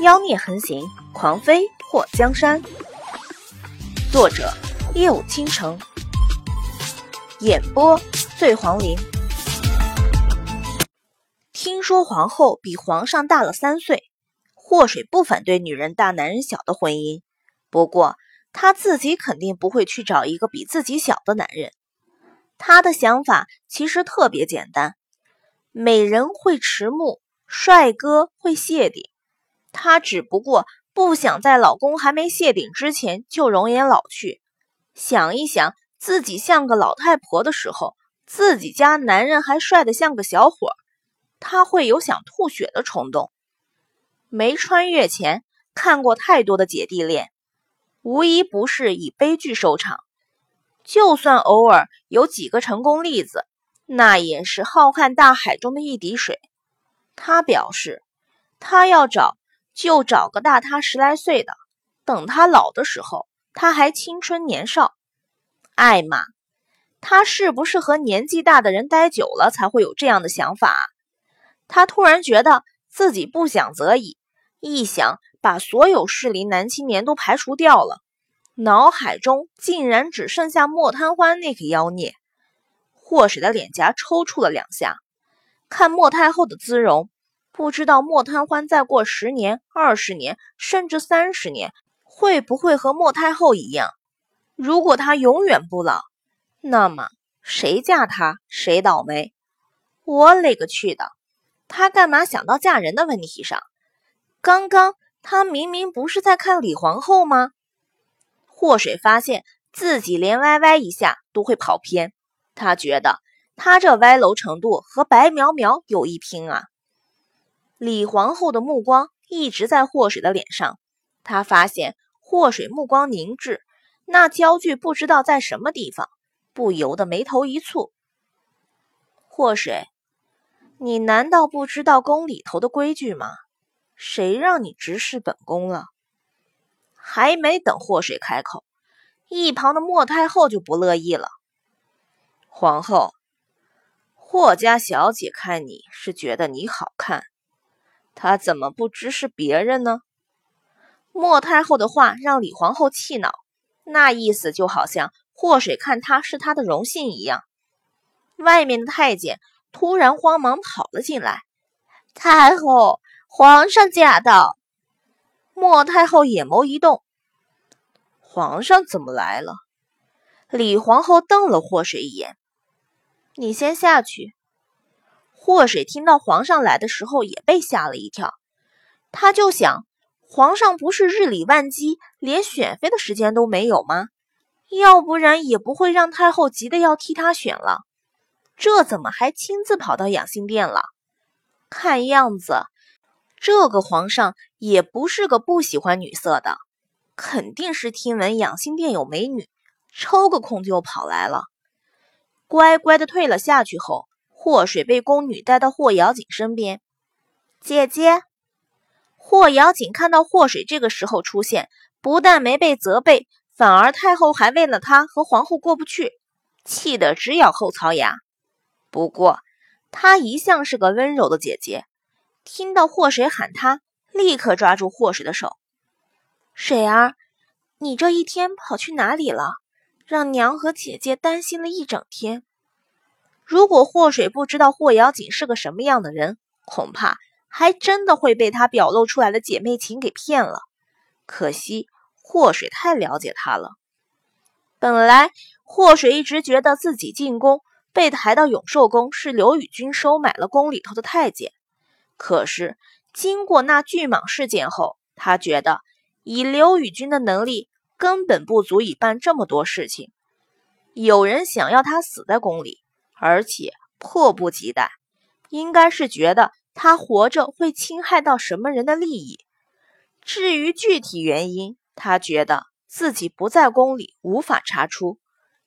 妖孽横行，狂妃破江山。作者：夜舞倾城，演播：醉黄林。听说皇后比皇上大了三岁，祸水不反对女人大男人小的婚姻，不过她自己肯定不会去找一个比自己小的男人。她的想法其实特别简单：美人会迟暮，帅哥会谢顶。她只不过不想在老公还没谢顶之前就容颜老去。想一想自己像个老太婆的时候，自己家男人还帅得像个小伙，她会有想吐血的冲动。没穿越前看过太多的姐弟恋，无一不是以悲剧收场。就算偶尔有几个成功例子，那也是浩瀚大海中的一滴水。他表示，他要找就找个大他十来岁的，等他老的时候，他还青春年少。艾玛，他是不是和年纪大的人待久了才会有这样的想法？他突然觉得自己不想则已，一想把所有适龄男青年都排除掉了。脑海中竟然只剩下莫贪欢那个妖孽，祸水的脸颊抽搐了两下。看莫太后的姿容，不知道莫贪欢再过十年、二十年，甚至三十年，会不会和莫太后一样？如果她永远不老，那么谁嫁她谁倒霉。我勒个去的！她干嘛想到嫁人的问题上？刚刚她明明不是在看李皇后吗？祸水发现自己连歪歪一下都会跑偏，他觉得他这歪楼程度和白苗苗有一拼啊！李皇后的目光一直在祸水的脸上，她发现祸水目光凝滞，那焦距不知道在什么地方，不由得眉头一蹙。祸水，你难道不知道宫里头的规矩吗？谁让你直视本宫了？还没等祸水开口，一旁的莫太后就不乐意了。皇后，霍家小姐看你是觉得你好看，他怎么不直视别人呢？莫太后的话让李皇后气恼，那意思就好像祸水看她是她的荣幸一样。外面的太监突然慌忙跑了进来：“太后，皇上驾到。”莫太后眼眸一动，皇上怎么来了？李皇后瞪了祸水一眼：“你先下去。”祸水听到皇上来的时候也被吓了一跳，他就想：皇上不是日理万机，连选妃的时间都没有吗？要不然也不会让太后急得要替他选了。这怎么还亲自跑到养心殿了？看样子……这个皇上也不是个不喜欢女色的，肯定是听闻养心殿有美女，抽个空就跑来了。乖乖的退了下去后，祸水被宫女带到霍瑶锦身边。姐姐，霍瑶锦看到祸水这个时候出现，不但没被责备，反而太后还为了她和皇后过不去，气得直咬后槽牙。不过她一向是个温柔的姐姐。听到祸水喊她，立刻抓住祸水的手。水儿，你这一天跑去哪里了？让娘和姐姐担心了一整天。如果祸水不知道霍瑶锦是个什么样的人，恐怕还真的会被她表露出来的姐妹情给骗了。可惜祸水太了解她了。本来祸水一直觉得自己进宫被抬到永寿宫是刘宇君收买了宫里头的太监。可是，经过那巨蟒事件后，他觉得以刘宇君的能力，根本不足以办这么多事情。有人想要他死在宫里，而且迫不及待，应该是觉得他活着会侵害到什么人的利益。至于具体原因，他觉得自己不在宫里，无法查出，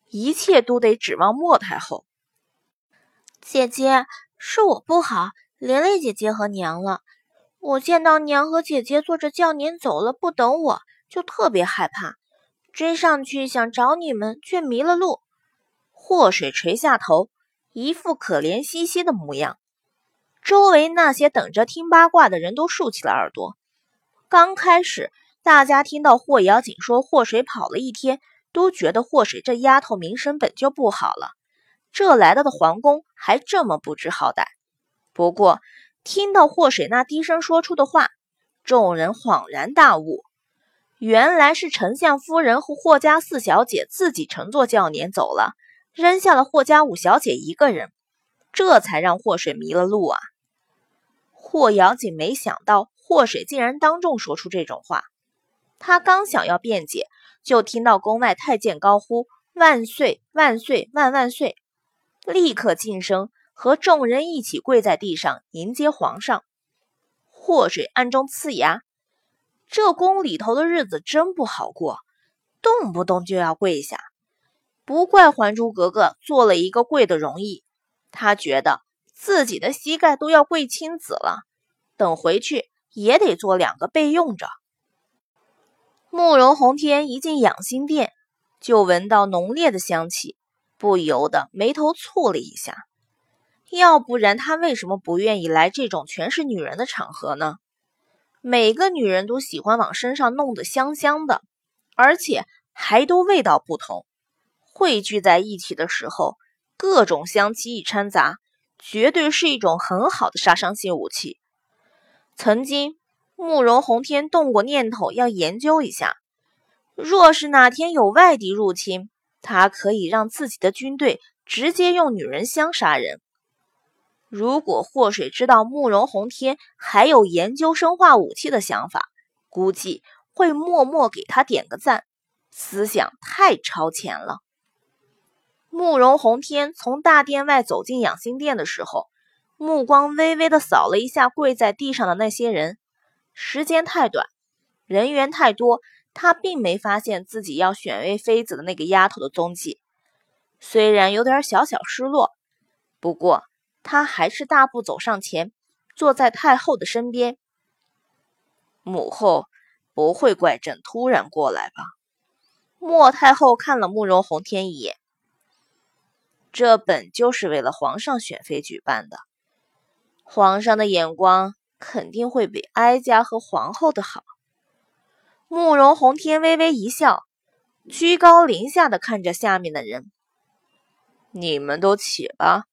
一切都得指望莫太后。姐姐，是我不好。连累姐姐和娘了，我见到娘和姐姐坐着轿辇走了，不等我，就特别害怕，追上去想找你们，却迷了路。祸水垂下头，一副可怜兮兮的模样。周围那些等着听八卦的人都竖起了耳朵。刚开始，大家听到霍瑶锦说祸水跑了一天，都觉得祸水这丫头名声本就不好了，这来到的皇宫还这么不知好歹。不过，听到祸水那低声说出的话，众人恍然大悟，原来是丞相夫人和霍家四小姐自己乘坐轿辇走了，扔下了霍家五小姐一个人，这才让祸水迷了路啊！霍瑶锦没想到。祸水竟然当众说出这种话，他刚想要辩解，就听到宫外太监高呼“万岁万岁万万岁”，立刻晋升，和众人一起跪在地上迎接皇上。祸水暗中呲牙，这宫里头的日子真不好过，动不动就要跪下，不怪《还珠格格》做了一个跪的容易，他觉得自己的膝盖都要跪青紫了，等回去。也得做两个备用着。慕容宏天一进养心殿，就闻到浓烈的香气，不由得眉头蹙了一下。要不然他为什么不愿意来这种全是女人的场合呢？每个女人都喜欢往身上弄得香香的，而且还都味道不同。汇聚在一起的时候，各种香气一掺杂，绝对是一种很好的杀伤性武器。曾经，慕容宏天动过念头要研究一下，若是哪天有外敌入侵，他可以让自己的军队直接用女人香杀人。如果祸水知道慕容宏天还有研究生化武器的想法，估计会默默给他点个赞，思想太超前了。慕容宏天从大殿外走进养心殿的时候。目光微微的扫了一下跪在地上的那些人，时间太短，人员太多，他并没发现自己要选为妃子的那个丫头的踪迹。虽然有点小小失落，不过他还是大步走上前，坐在太后的身边。母后不会怪朕突然过来吧？莫太后看了慕容宏天一眼，这本就是为了皇上选妃举办的。皇上的眼光肯定会比哀家和皇后的好。慕容宏天微微一笑，居高临下的看着下面的人：“你们都起吧。”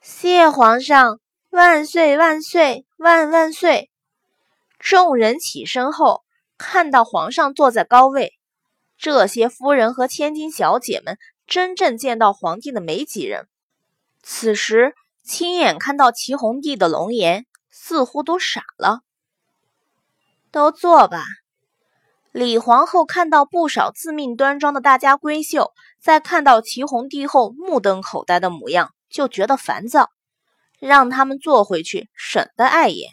谢皇上，万岁万岁万万岁！众人起身后，看到皇上坐在高位，这些夫人和千金小姐们真正见到皇帝的没几人。此时。亲眼看到齐红帝的龙颜，似乎都傻了。都坐吧。李皇后看到不少自命端庄的大家闺秀，在看到齐红帝后目瞪口呆的模样，就觉得烦躁，让他们坐回去，省得碍眼。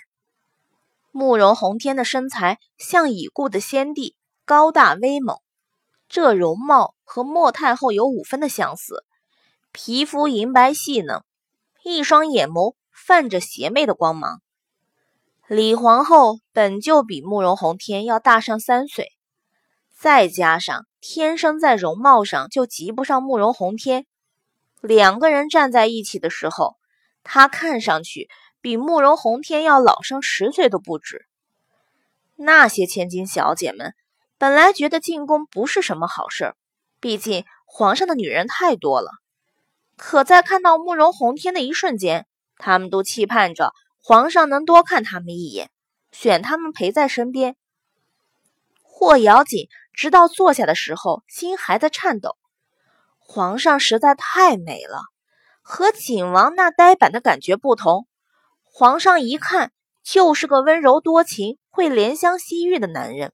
慕容宏天的身材像已故的先帝，高大威猛，这容貌和莫太后有五分的相似，皮肤银白细嫩。一双眼眸泛着邪魅的光芒。李皇后本就比慕容宏天要大上三岁，再加上天生在容貌上就及不上慕容宏天，两个人站在一起的时候，她看上去比慕容宏天要老上十岁都不止。那些千金小姐们本来觉得进宫不是什么好事儿，毕竟皇上的女人太多了。可在看到慕容宏天的一瞬间，他们都期盼着皇上能多看他们一眼，选他们陪在身边。霍瑶锦直到坐下的时候，心还在颤抖。皇上实在太美了，和景王那呆板的感觉不同。皇上一看就是个温柔多情、会怜香惜玉的男人。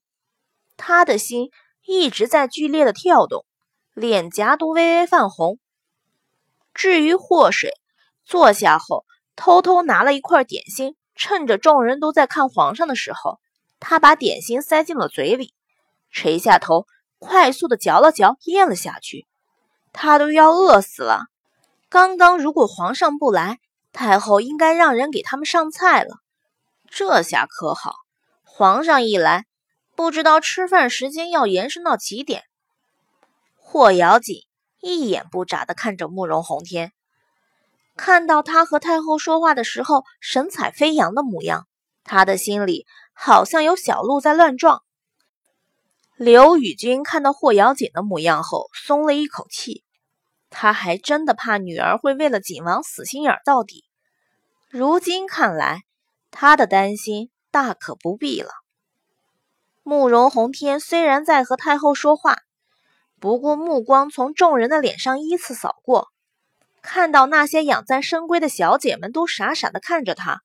他的心一直在剧烈的跳动，脸颊都微微泛红。至于祸水，坐下后偷偷拿了一块点心，趁着众人都在看皇上的时候，他把点心塞进了嘴里，垂下头，快速的嚼了嚼，咽了下去。他都要饿死了。刚刚如果皇上不来，太后应该让人给他们上菜了。这下可好，皇上一来，不知道吃饭时间要延伸到几点。霍瑶锦。一眼不眨地看着慕容宏天，看到他和太后说话的时候神采飞扬的模样，他的心里好像有小鹿在乱撞。刘宇君看到霍瑶锦的模样后，松了一口气。他还真的怕女儿会为了景王死心眼到底。如今看来，他的担心大可不必了。慕容宏天虽然在和太后说话，不过目光从众人的脸上依次扫过，看到那些养在深闺的小姐们都傻傻的看着他，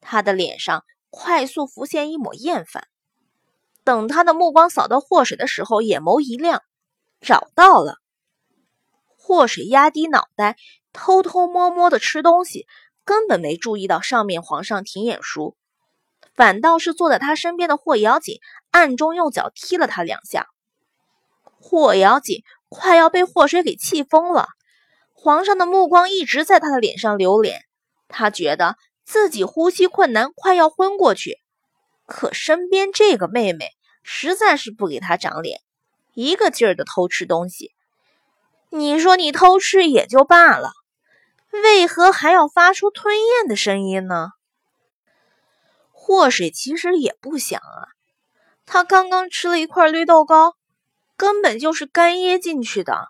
他的脸上快速浮现一抹厌烦。等他的目光扫到祸水的时候，眼眸一亮，找到了。祸水压低脑袋，偷偷摸摸的吃东西，根本没注意到上面皇上停眼书，反倒是坐在他身边的霍瑶锦暗中用脚踢了他两下。霍瑶锦快要被祸水给气疯了，皇上的目光一直在他的脸上流连，他觉得自己呼吸困难，快要昏过去。可身边这个妹妹实在是不给他长脸，一个劲儿的偷吃东西。你说你偷吃也就罢了，为何还要发出吞咽的声音呢？祸水其实也不想啊，他刚刚吃了一块绿豆糕，根本就是干噎进去的，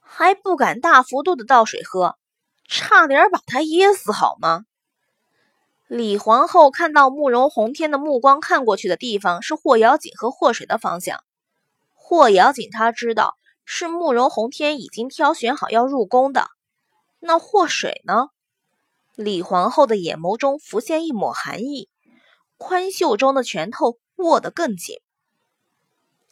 还不敢大幅度的倒水喝，差点把他噎死，好吗？李皇后看到慕容宏天的目光看过去的地方是霍瑶锦和霍水的方向。霍瑶锦她知道是慕容宏天已经挑选好要入宫的，那霍水呢？李皇后的眼眸中浮现一抹寒意，宽袖中的拳头握得更紧。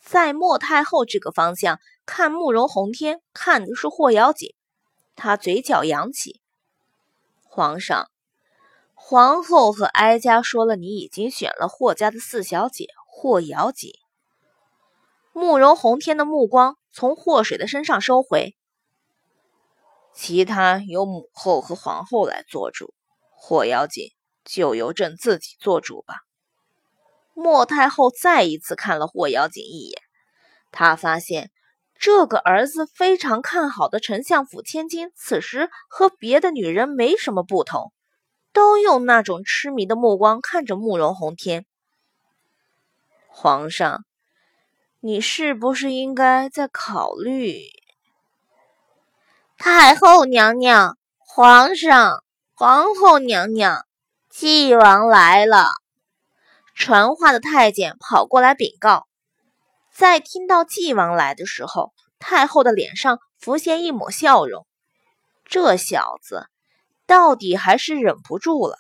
在莫太后这个方向看慕容宏天，看的是霍瑶锦，她嘴角扬起，皇上。皇后和哀家说了，你已经选了霍家的四小姐霍瑶锦。慕容宏天的目光从霍水的身上收回，其他由母后和皇后来做主，霍瑶锦就由朕自己做主吧。莫太后再一次看了霍瑶锦一眼，她发现这个儿子非常看好的丞相府千金，此时和别的女人没什么不同。都用那种痴迷的目光看着慕容宏天。皇上，你是不是应该再考虑？太后娘娘，皇上，皇后娘娘，纪王来了。传话的太监跑过来禀告。在听到纪王来的时候，太后的脸上浮现一抹笑容。这小子。到底还是忍不住了。